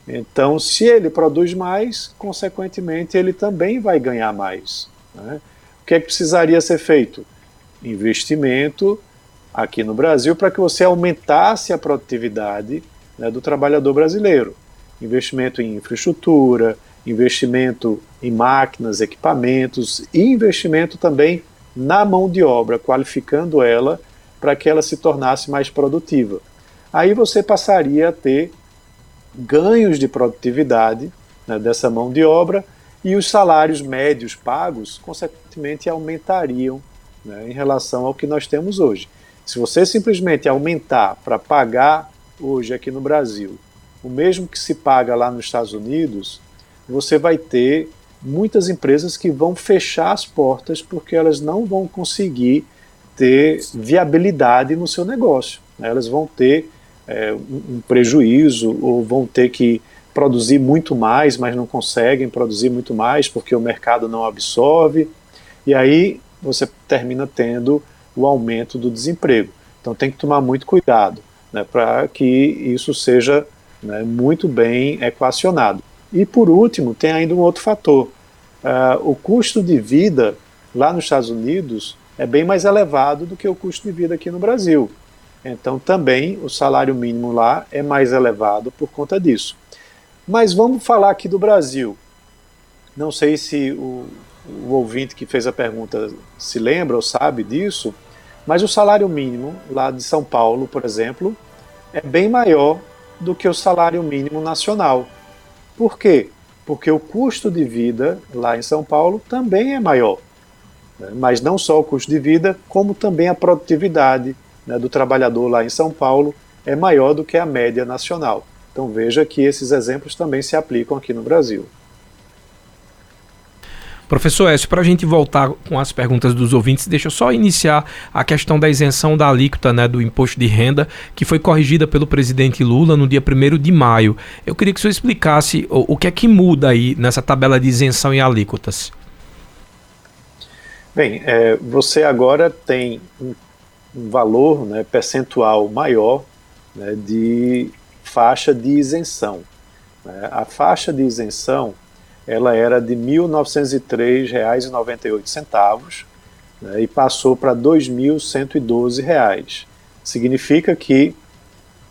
Então, se ele produz mais, consequentemente, ele também vai ganhar mais. Né? O que é que precisaria ser feito? Investimento aqui no Brasil para que você aumentasse a produtividade né, do trabalhador brasileiro. Investimento em infraestrutura, investimento em máquinas, equipamentos e investimento também na mão de obra, qualificando ela para que ela se tornasse mais produtiva. Aí você passaria a ter ganhos de produtividade né, dessa mão de obra e os salários médios pagos, consequentemente, aumentariam né, em relação ao que nós temos hoje. Se você simplesmente aumentar para pagar hoje aqui no Brasil o mesmo que se paga lá nos Estados Unidos, você vai ter muitas empresas que vão fechar as portas porque elas não vão conseguir ter viabilidade no seu negócio. Né? Elas vão ter é, um prejuízo ou vão ter que produzir muito mais, mas não conseguem produzir muito mais porque o mercado não absorve. E aí você termina tendo o aumento do desemprego. Então tem que tomar muito cuidado né, para que isso seja né, muito bem equacionado. E por último, tem ainda um outro fator. Uh, o custo de vida lá nos Estados Unidos é bem mais elevado do que o custo de vida aqui no Brasil. Então também o salário mínimo lá é mais elevado por conta disso. Mas vamos falar aqui do Brasil. Não sei se o, o ouvinte que fez a pergunta se lembra ou sabe disso, mas o salário mínimo lá de São Paulo, por exemplo, é bem maior do que o salário mínimo nacional. Por quê? Porque o custo de vida lá em São Paulo também é maior. Né? Mas não só o custo de vida, como também a produtividade né, do trabalhador lá em São Paulo é maior do que a média nacional. Então veja que esses exemplos também se aplicam aqui no Brasil. Professor Écio, para a gente voltar com as perguntas dos ouvintes, deixa eu só iniciar a questão da isenção da alíquota né, do imposto de renda, que foi corrigida pelo presidente Lula no dia 1 de maio. Eu queria que o senhor explicasse o, o que é que muda aí nessa tabela de isenção e alíquotas. Bem, é, você agora tem um, um valor né, percentual maior né, de faixa de isenção. Né? A faixa de isenção ela era de R$ 1.903,98 né, e passou para R$ 2.112. Significa que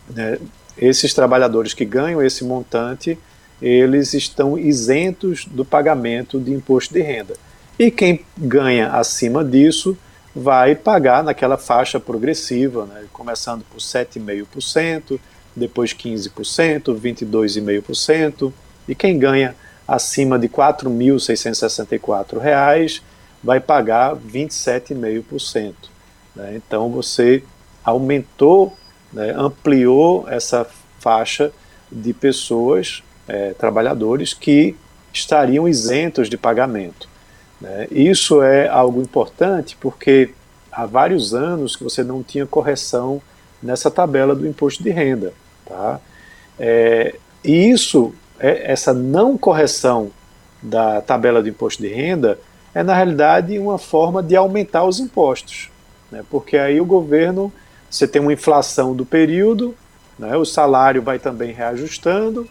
né, esses trabalhadores que ganham esse montante, eles estão isentos do pagamento de imposto de renda. E quem ganha acima disso vai pagar naquela faixa progressiva, né, começando por 7,5%, depois 15%, 22,5%, e quem ganha acima de R$ 4.664 vai pagar 27,5%. Né? Então você aumentou, né, ampliou essa faixa de pessoas, é, trabalhadores, que estariam isentos de pagamento. Né? Isso é algo importante porque há vários anos que você não tinha correção nessa tabela do imposto de renda. Tá? É, e isso essa não correção da tabela do imposto de renda é, na realidade, uma forma de aumentar os impostos. Né? Porque aí o governo, você tem uma inflação do período, né? o salário vai também reajustando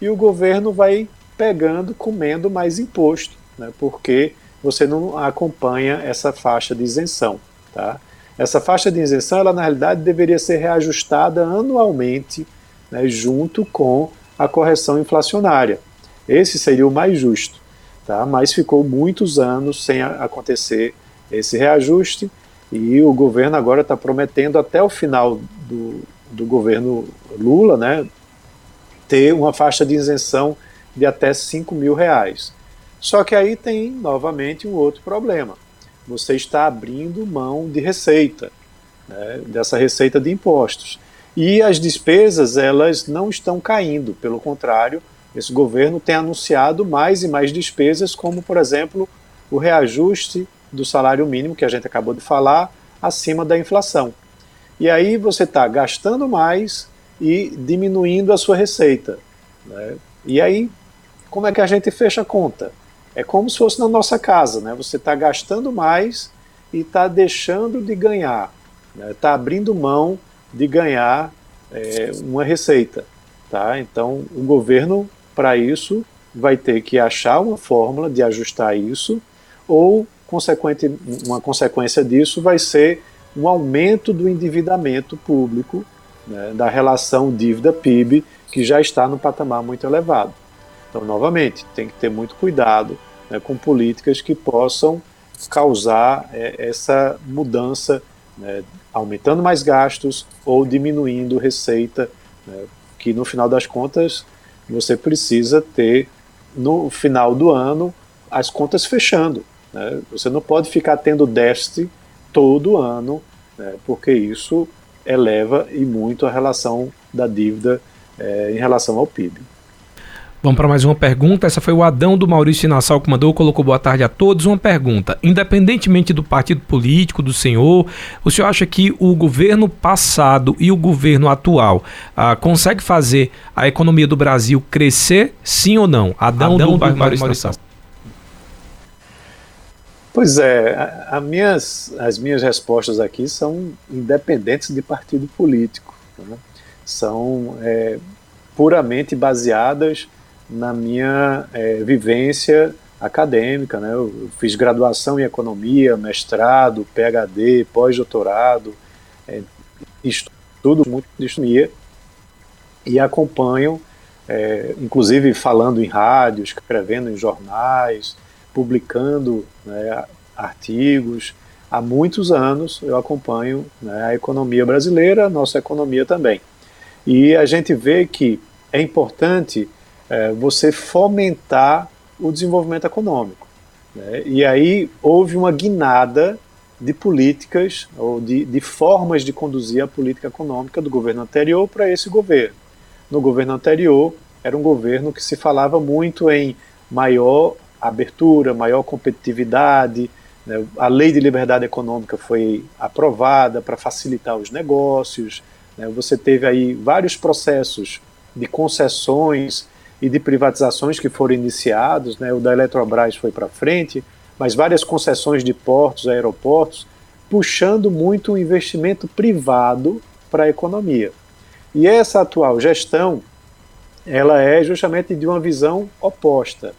e o governo vai pegando, comendo mais imposto, né? porque você não acompanha essa faixa de isenção. Tá? Essa faixa de isenção, ela na realidade deveria ser reajustada anualmente, né, junto com a correção inflacionária. Esse seria o mais justo, tá? mas ficou muitos anos sem acontecer esse reajuste e o governo agora está prometendo até o final do, do governo Lula né, ter uma faixa de isenção de até 5 mil reais. Só que aí tem novamente um outro problema. Você está abrindo mão de receita, né, dessa receita de impostos. E as despesas, elas não estão caindo, pelo contrário, esse governo tem anunciado mais e mais despesas, como, por exemplo, o reajuste do salário mínimo, que a gente acabou de falar, acima da inflação. E aí você está gastando mais e diminuindo a sua receita. Né? E aí, como é que a gente fecha a conta? É como se fosse na nossa casa, né? Você está gastando mais e está deixando de ganhar, está né? Tá abrindo mão de ganhar é, uma receita. Tá? Então, o governo, para isso, vai ter que achar uma fórmula de ajustar isso, ou consequente, uma consequência disso vai ser um aumento do endividamento público, né, da relação dívida-PIB, que já está no patamar muito elevado. Então, novamente, tem que ter muito cuidado né, com políticas que possam causar é, essa mudança né, aumentando mais gastos ou diminuindo receita, né, que no final das contas você precisa ter no final do ano as contas fechando. Né? Você não pode ficar tendo déficit todo ano, né, porque isso eleva e muito a relação da dívida é, em relação ao PIB. Vamos para mais uma pergunta. Essa foi o Adão do Maurício Nassau que mandou, colocou boa tarde a todos. Uma pergunta: independentemente do partido político do senhor, o senhor acha que o governo passado e o governo atual ah, consegue fazer a economia do Brasil crescer, sim ou não? Adão, Adão do, do Maurício Nassau. Pois é, a, a minhas, as minhas respostas aqui são independentes de partido político. Né? São é, puramente baseadas na minha é, vivência acadêmica. Né? Eu fiz graduação em economia, mestrado, PhD, pós-doutorado, é, estudo muito de economia e acompanho, é, inclusive falando em rádio, escrevendo em jornais, publicando né, artigos. Há muitos anos eu acompanho né, a economia brasileira, a nossa economia também. E a gente vê que é importante é, você fomentar o desenvolvimento econômico. Né? E aí houve uma guinada de políticas ou de, de formas de conduzir a política econômica do governo anterior para esse governo. No governo anterior, era um governo que se falava muito em maior abertura, maior competitividade. Né? A lei de liberdade econômica foi aprovada para facilitar os negócios. Né? Você teve aí vários processos de concessões e de privatizações que foram iniciados. Né? O da Eletrobras foi para frente, mas várias concessões de portos, aeroportos, puxando muito o investimento privado para a economia. E essa atual gestão, ela é justamente de uma visão oposta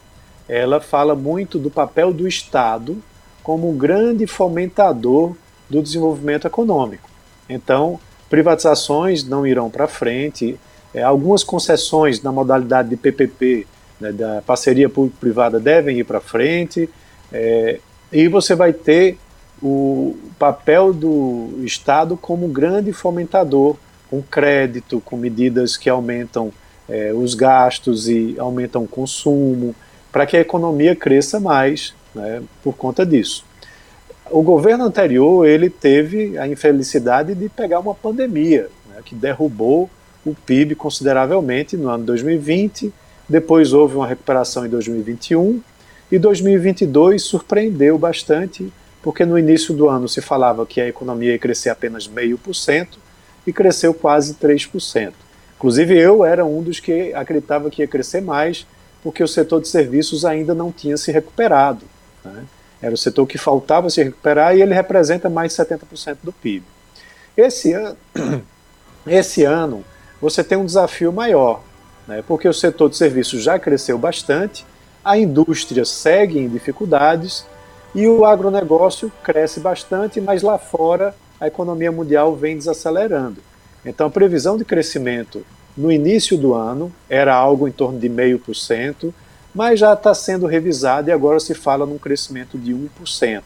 ela fala muito do papel do Estado como um grande fomentador do desenvolvimento econômico. Então, privatizações não irão para frente, é, algumas concessões na modalidade de PPP, né, da parceria público-privada, devem ir para frente, é, e você vai ter o papel do Estado como grande fomentador, com crédito, com medidas que aumentam é, os gastos e aumentam o consumo, para que a economia cresça mais né, por conta disso. O governo anterior ele teve a infelicidade de pegar uma pandemia né, que derrubou o PIB consideravelmente no ano 2020. Depois houve uma recuperação em 2021 e 2022 surpreendeu bastante porque no início do ano se falava que a economia ia crescer apenas meio por cento e cresceu quase 3%. Inclusive eu era um dos que acreditava que ia crescer mais porque o setor de serviços ainda não tinha se recuperado. Né? Era o setor que faltava se recuperar e ele representa mais de 70% do PIB. Esse, an esse ano, você tem um desafio maior, né? porque o setor de serviços já cresceu bastante, a indústria segue em dificuldades e o agronegócio cresce bastante, mas lá fora a economia mundial vem desacelerando. Então, a previsão de crescimento no início do ano era algo em torno de 0,5%, mas já está sendo revisado e agora se fala num crescimento de 1%.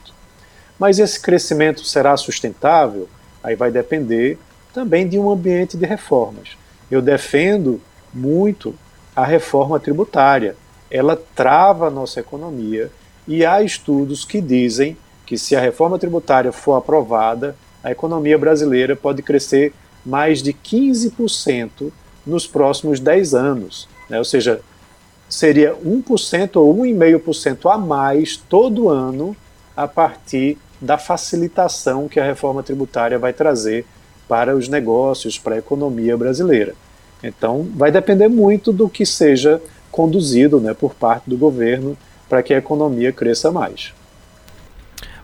Mas esse crescimento será sustentável? Aí vai depender também de um ambiente de reformas. Eu defendo muito a reforma tributária. Ela trava a nossa economia e há estudos que dizem que se a reforma tributária for aprovada, a economia brasileira pode crescer mais de 15% nos próximos 10 anos. Né? Ou seja, seria 1% ou 1,5% a mais todo ano a partir da facilitação que a reforma tributária vai trazer para os negócios, para a economia brasileira. Então, vai depender muito do que seja conduzido né, por parte do governo para que a economia cresça mais.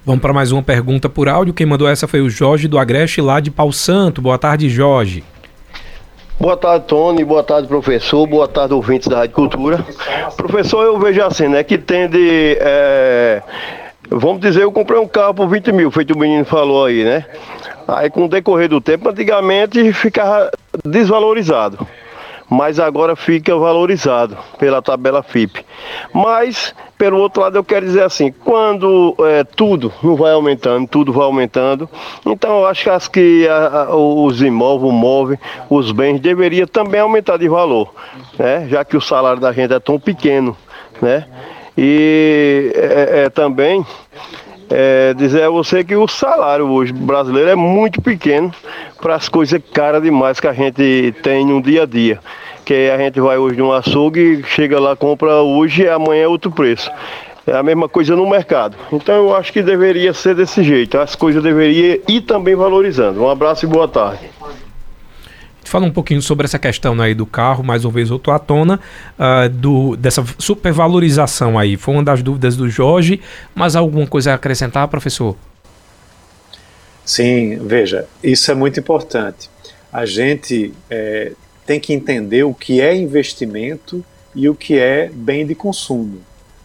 Vamos para mais uma pergunta por áudio. Quem mandou essa foi o Jorge do Agreste, lá de Pau Santo. Boa tarde, Jorge. Boa tarde, Tony. Boa tarde, professor. Boa tarde, ouvintes da Rádio Cultura. Professor, eu vejo assim, né, que tende. É, vamos dizer, eu comprei um carro por 20 mil, feito o menino falou aí, né? Aí, com o decorrer do tempo, antigamente ficava desvalorizado mas agora fica valorizado pela tabela FIP. Mas, pelo outro lado, eu quero dizer assim, quando é, tudo não vai aumentando, tudo vai aumentando, então eu acho que, que a, a, os imóveis, o os bens deveria também aumentar de valor, né? já que o salário da gente é tão pequeno, né? E é, é também é, dizer a você que o salário hoje brasileiro é muito pequeno para as coisas caras demais que a gente tem no dia a dia. Que a gente vai hoje no açougue, chega lá, compra hoje e amanhã é outro preço. É a mesma coisa no mercado. Então eu acho que deveria ser desse jeito. As coisas deveriam ir também valorizando. Um abraço e boa tarde. Fala um pouquinho sobre essa questão aí do carro, mais uma vez voltou à tona, uh, do, dessa supervalorização aí. Foi uma das dúvidas do Jorge, mas alguma coisa a acrescentar, professor? Sim, veja, isso é muito importante. A gente é, tem que entender o que é investimento e o que é bem de consumo.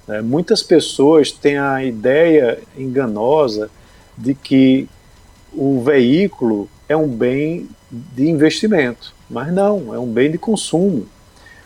Né? Muitas pessoas têm a ideia enganosa de que o veículo é um bem de investimento, mas não, é um bem de consumo.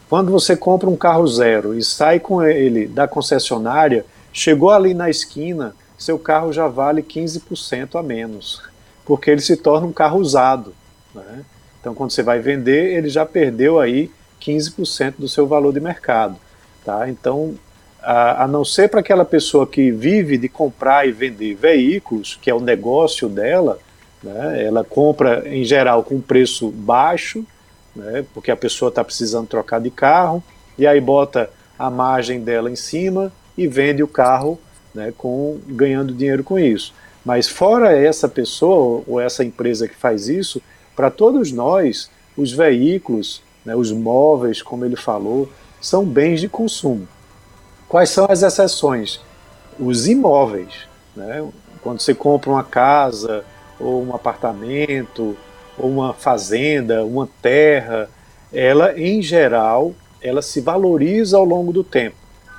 Quando você compra um carro zero e sai com ele da concessionária, chegou ali na esquina, seu carro já vale 15% a menos, porque ele se torna um carro usado. Né? Então, quando você vai vender, ele já perdeu aí 15% do seu valor de mercado. Tá? Então, a, a não ser para aquela pessoa que vive de comprar e vender veículos, que é o negócio dela, né, ela compra em geral com preço baixo, né, porque a pessoa está precisando trocar de carro, e aí bota a margem dela em cima e vende o carro né, com, ganhando dinheiro com isso. Mas fora essa pessoa ou essa empresa que faz isso, para todos nós, os veículos, né, os móveis, como ele falou, são bens de consumo. Quais são as exceções? Os imóveis. Né? Quando você compra uma casa, ou um apartamento, ou uma fazenda, uma terra, ela, em geral, ela se valoriza ao longo do tempo.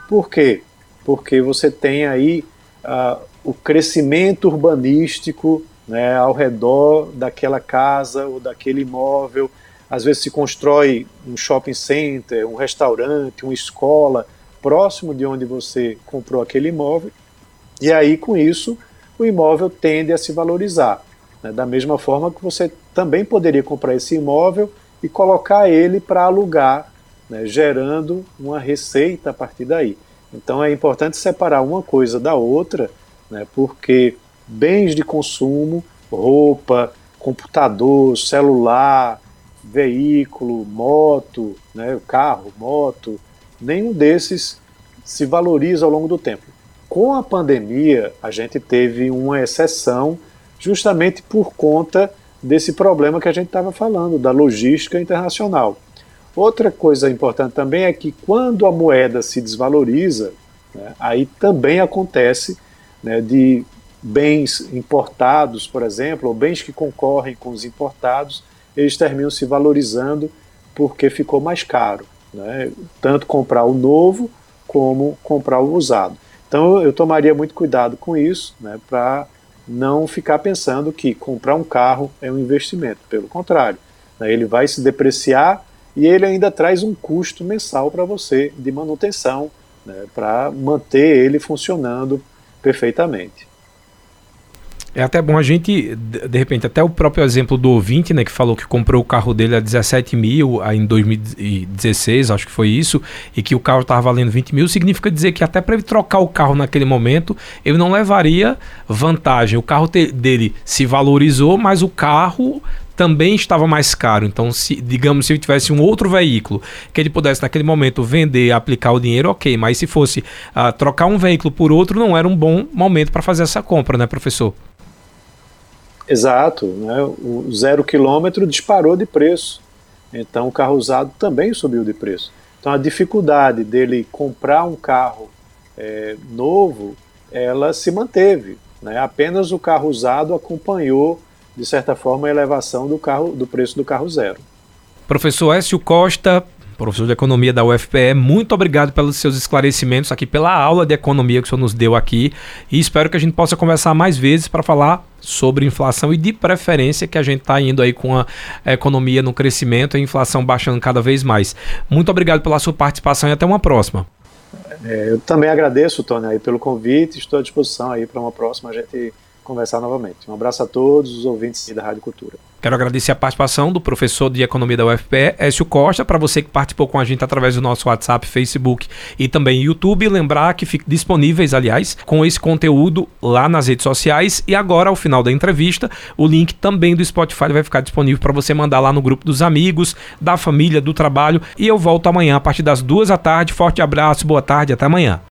Por quê? Porque você tem aí uh, o crescimento urbanístico né, ao redor daquela casa ou daquele imóvel. Às vezes se constrói um shopping center, um restaurante, uma escola, próximo de onde você comprou aquele imóvel, e aí com isso o imóvel tende a se valorizar. Né? Da mesma forma que você também poderia comprar esse imóvel e colocar ele para alugar, né? gerando uma receita a partir daí. Então é importante separar uma coisa da outra, né? porque bens de consumo, roupa, computador, celular, veículo, moto, né? carro, moto, nenhum desses se valoriza ao longo do tempo. Com a pandemia, a gente teve uma exceção justamente por conta desse problema que a gente estava falando, da logística internacional. Outra coisa importante também é que quando a moeda se desvaloriza, né, aí também acontece né, de bens importados, por exemplo, ou bens que concorrem com os importados, eles terminam se valorizando porque ficou mais caro né? tanto comprar o novo como comprar o usado. Então eu tomaria muito cuidado com isso, né, para não ficar pensando que comprar um carro é um investimento. Pelo contrário, né, ele vai se depreciar e ele ainda traz um custo mensal para você de manutenção, né, para manter ele funcionando perfeitamente. É até bom a gente, de repente, até o próprio exemplo do ouvinte, né, que falou que comprou o carro dele a 17 mil em 2016, acho que foi isso, e que o carro estava valendo 20 mil, significa dizer que até para ele trocar o carro naquele momento, ele não levaria vantagem. O carro dele se valorizou, mas o carro também estava mais caro. Então, se, digamos, se ele tivesse um outro veículo que ele pudesse naquele momento vender, aplicar o dinheiro, ok. Mas se fosse uh, trocar um veículo por outro, não era um bom momento para fazer essa compra, né, professor? Exato, né? o zero quilômetro disparou de preço, então o carro usado também subiu de preço. Então a dificuldade dele comprar um carro é, novo, ela se manteve. Né? Apenas o carro usado acompanhou, de certa forma, a elevação do, carro, do preço do carro zero. Professor Écio Costa, professor de economia da UFPE, muito obrigado pelos seus esclarecimentos aqui, pela aula de economia que o senhor nos deu aqui. E espero que a gente possa conversar mais vezes para falar sobre inflação e de preferência que a gente está indo aí com a economia no crescimento e a inflação baixando cada vez mais. Muito obrigado pela sua participação e até uma próxima. É, eu também agradeço, Tony, aí, pelo convite. Estou à disposição aí para uma próxima a gente conversar novamente. Um abraço a todos os ouvintes da Rádio Cultura. Quero agradecer a participação do professor de Economia da UFPE, Écio Costa, para você que participou com a gente através do nosso WhatsApp, Facebook e também YouTube. Lembrar que fiquem disponíveis, aliás, com esse conteúdo lá nas redes sociais. E agora, ao final da entrevista, o link também do Spotify vai ficar disponível para você mandar lá no grupo dos amigos, da família, do trabalho. E eu volto amanhã a partir das duas da tarde. Forte abraço, boa tarde, até amanhã.